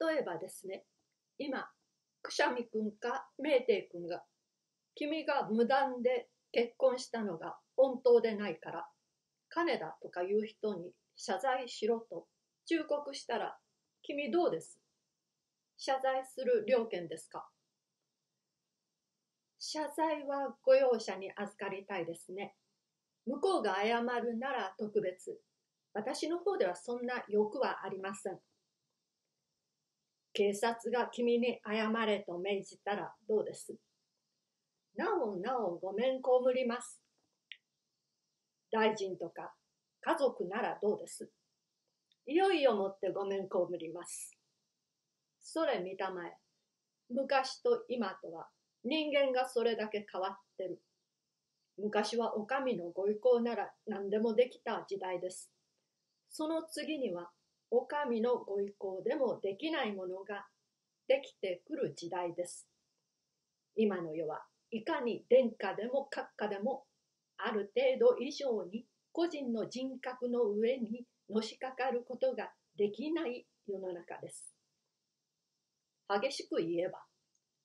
例えばですね、今、くしゃみくんかめいていくんが、君が無断で結婚したのが本当でないから、金だとか言う人に謝罪しろと忠告したら、君どうです？謝罪する了見ですか？謝罪はご容赦に預かりたいですね。向こうが謝るなら特別。私の方ではそんな欲はありません。警察が君に謝れと命じたらどうです？なおなおごめんこむります。大臣とか家族ならどうです？いよいよもってごめんこむります。それ見たまえ。昔と今とは人間がそれだけ変わってる。昔はお上のご意向なら何でもできた時代です。その次にはお上のご意向でもできないものができてくる時代です。今の世はいかに殿下でも閣下でもある程度以上に個人の人格の上にのしかかることができない世の中です。激しく言えば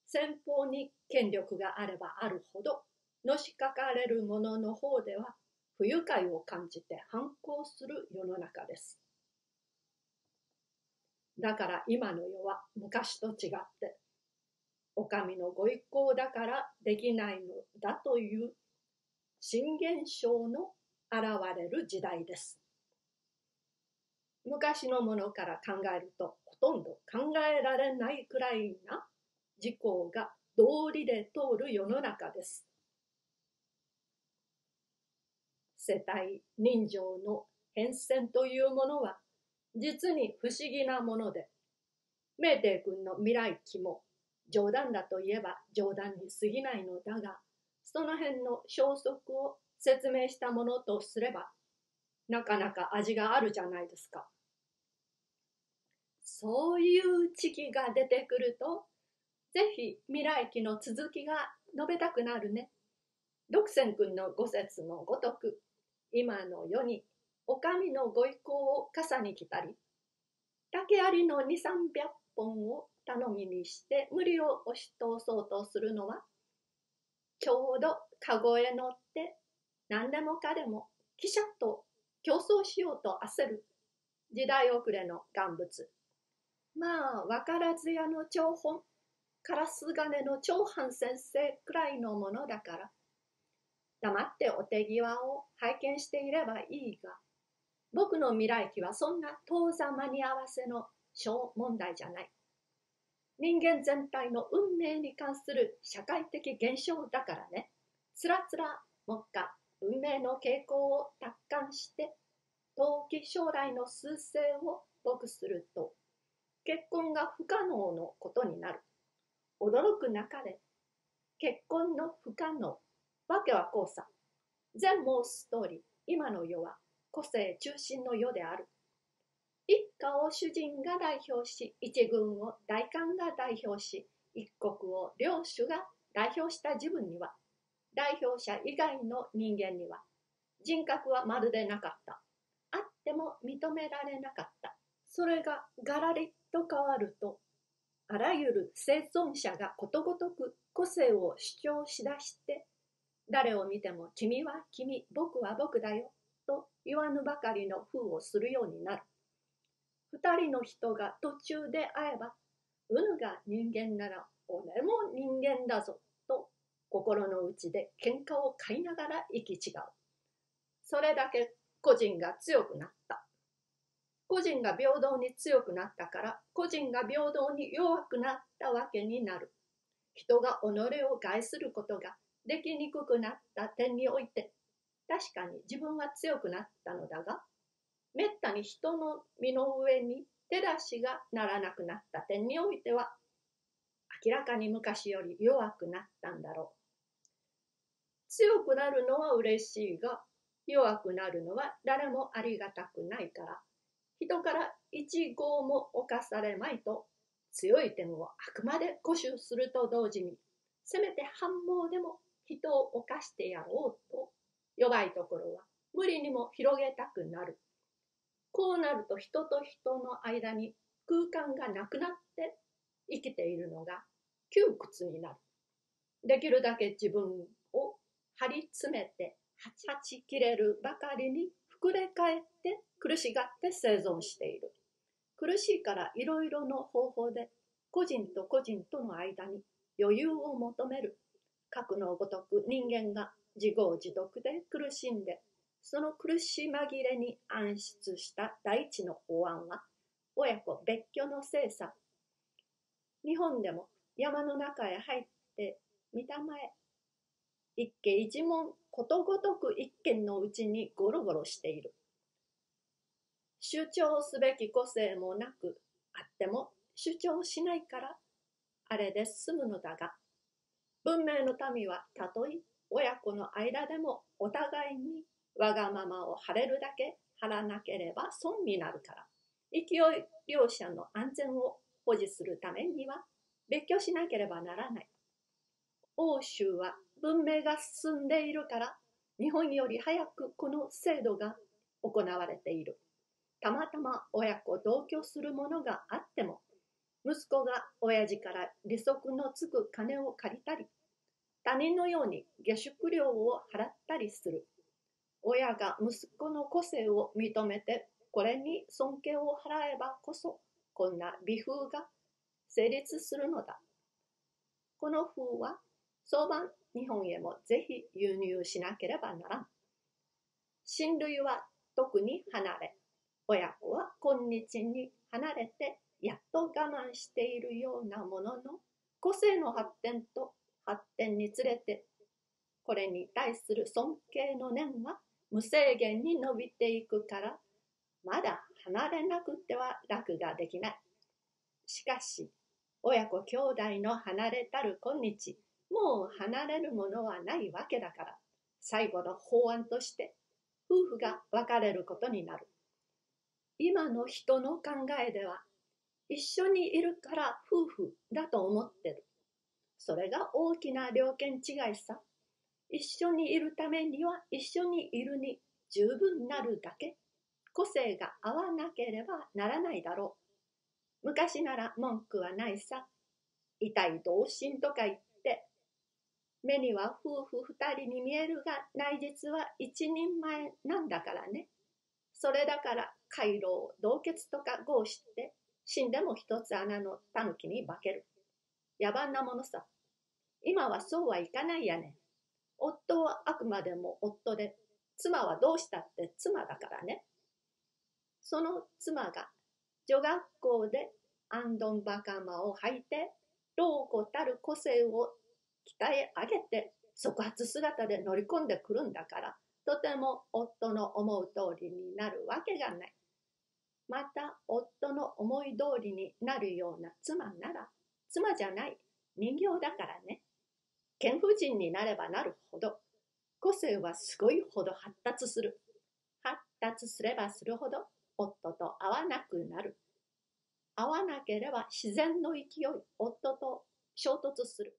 先方に権力があればあるほどのしかかれる者の方では不愉快を感じて反抗する世の中です。だから今の世は昔と違ってお上のご一行だからできないのだという新現象の現れる時代です。昔のものから考えるとほとんど考えられないくらいな事項が道理で通る世の中です。世帯人情の変遷というものは実に不思議なもので、メーテイ君の未来期も冗談だといえば冗談に過ぎないのだが、その辺の消息を説明したものとすれば、なかなか味があるじゃないですか。そういう時期が出てくると、ぜひ未来期の続きが述べたくなるね。独占君の五節のごとく、今の世にお上のご意向を傘に来たり、竹槍の2、300本を頼みにして無理を押し通そうとするのは、ちょうど籠へ乗って何でもかでも汽車と競争しようと焦る時代遅れの願物。まあ、わからずやの張本、カラス金の長藩先生くらいのものだから、黙ってお手際を拝見していればいいが、僕の未来期はそんな当座間に合わせの小問題じゃない。人間全体の運命に関する社会的現象だからね。つらつら目下運命の傾向を達観して冬季将来の数勢を僕すると結婚が不可能のことになる。驚く中で結婚の不可能わけはこうさ。全申す通り今の世は個性中心の世である。一家を主人が代表し、一軍を大官が代表し、一国を領主が代表した自分には、代表者以外の人間には、人格はまるでなかった。あっても認められなかった。それがガラリと変わると、あらゆる生存者がことごとく個性を主張しだして、誰を見ても君は君、僕は僕だよと言わぬばかりの風をするようになる。二人の人が途中で会えば、うぬが人間なら俺も人間だぞと心の内で喧嘩を買いながら生き違う。それだけ個人が強くなった。個人が平等に強くなったから個人が平等に弱くなったわけになる。人が己を害することができにくくなった点において確かに自分は強くなったのだが、めったに人の身の上に手出しがならなくなった点においては、明らかに昔より弱くなったんだろう。強くなるのは嬉しいが、弱くなるのは誰もありがたくないから、人から一号も侵されまいと、強い点をあくまで固守すると同時に、せめて反毛でも人を犯してやろうと弱いところは無理にも広げたくなる。こうなると人と人の間に空間がなくなって生きているのが窮屈になる。できるだけ自分を張り詰めてはちはち切れるばかりに膨れ返って苦しがって生存している。苦しいからいろいろの方法で個人と個人との間に余裕を求める。核のごとく人間が自業自得で苦しんで、その苦し紛れに暗出した大地の法案は、親子別居の精査。日本でも山の中へ入って見たまえ。一家一門ことごとく一軒のうちにゴロゴロしている。主張すべき個性もなく、あっても主張しないから、あれで済むのだが、文明の民はたとえ親子の間でもお互いにわがままを晴れるだけ張らなければ損になるから、勢い両者の安全を保持するためには別居しなければならない。欧州は文明が進んでいるから日本より早くこの制度が行われている。たまたま親子同居するものがあっても息子が親父から利息のつく金を借りたり他人のように下宿料を払ったりする。親が息子の個性を認めてこれに尊敬を払えばこそこんな美風が成立するのだ。この風は早晩日本へもぜひ輸入しなければならん。親類は特に離れ、親子は今日に離れてやっと我慢しているようなものの、個性の発展と発展につれて、これに対する尊敬の念は無制限に伸びていくから、まだ離れなくては楽ができない。しかし、親子兄弟の離れたる今日、もう離れるものはないわけだから、最後の法案として夫婦が別れることになる。今の人の考えでは、一緒にいるから夫婦だと思ってる。それが大きな条件違いさ。一緒にいるためには一緒にいるに十分なるだけ。個性が合わなければならないだろう。昔なら文句はないさ。痛い同心とか言って、目には夫婦二人に見えるが内実は一人前なんだからね。それだから回廊同血とか合して死んでも一つ穴の狸に化ける。野蛮なものさ。今はそうはいかないやね。夫はあくまでも夫で、妻はどうしたって妻だからね。その妻が女学校でアンドンバカマを履いて、老子たる個性を鍛え上げて、即発姿で乗り込んでくるんだから、とても夫の思う通りになるわけがない。また夫の思い通りになるような妻なら妻じゃない人形だからね。賢婦人になればなるほど個性はすごいほど発達する。発達すればするほど夫と合わなくなる。合わなければ自然の勢い夫と衝突する。